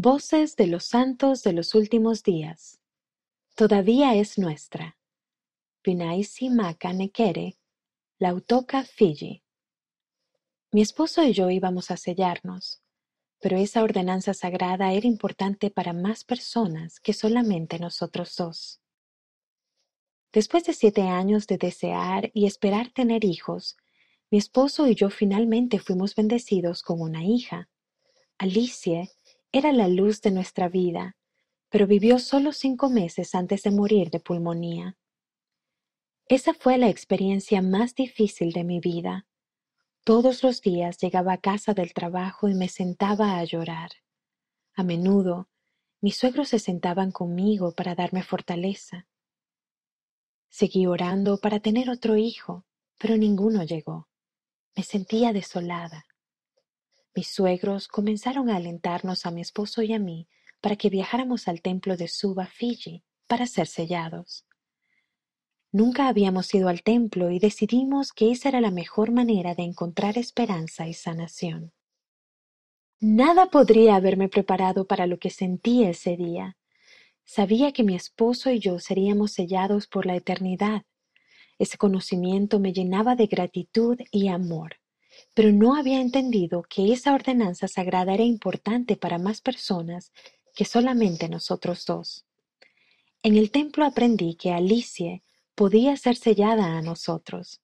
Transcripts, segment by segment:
Voces de los santos de los últimos días. Todavía es nuestra. Vinaisi Maka Nekere, Lautoka Fiji. Mi esposo y yo íbamos a sellarnos, pero esa ordenanza sagrada era importante para más personas que solamente nosotros dos. Después de siete años de desear y esperar tener hijos, mi esposo y yo finalmente fuimos bendecidos con una hija. Alicia era la luz de nuestra vida, pero vivió solo cinco meses antes de morir de pulmonía. Esa fue la experiencia más difícil de mi vida. Todos los días llegaba a casa del trabajo y me sentaba a llorar. A menudo, mis suegros se sentaban conmigo para darme fortaleza. Seguí orando para tener otro hijo, pero ninguno llegó. Me sentía desolada. Mis suegros comenzaron a alentarnos a mi esposo y a mí para que viajáramos al templo de Suba, Fiji, para ser sellados. Nunca habíamos ido al templo y decidimos que esa era la mejor manera de encontrar esperanza y sanación. Nada podría haberme preparado para lo que sentí ese día. Sabía que mi esposo y yo seríamos sellados por la eternidad. Ese conocimiento me llenaba de gratitud y amor, pero no había entendido que esa ordenanza sagrada era importante para más personas que solamente nosotros dos. En el templo aprendí que Alicia podía ser sellada a nosotros.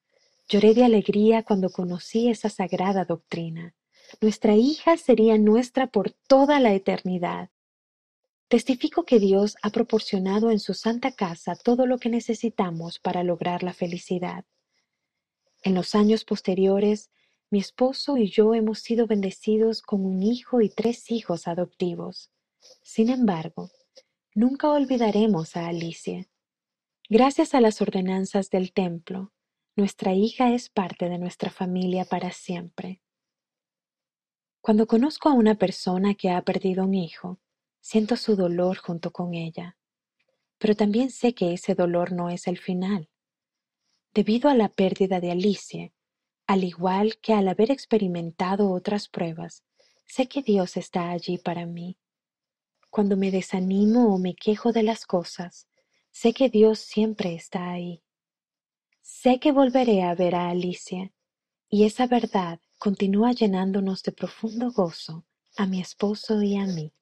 Lloré de alegría cuando conocí esa sagrada doctrina. Nuestra hija sería nuestra por toda la eternidad. Testifico que Dios ha proporcionado en su santa casa todo lo que necesitamos para lograr la felicidad. En los años posteriores, mi esposo y yo hemos sido bendecidos con un hijo y tres hijos adoptivos. Sin embargo, nunca olvidaremos a Alicia. Gracias a las ordenanzas del templo, nuestra hija es parte de nuestra familia para siempre. Cuando conozco a una persona que ha perdido un hijo, Siento su dolor junto con ella, pero también sé que ese dolor no es el final. Debido a la pérdida de Alicia, al igual que al haber experimentado otras pruebas, sé que Dios está allí para mí. Cuando me desanimo o me quejo de las cosas, sé que Dios siempre está ahí. Sé que volveré a ver a Alicia, y esa verdad continúa llenándonos de profundo gozo a mi esposo y a mí.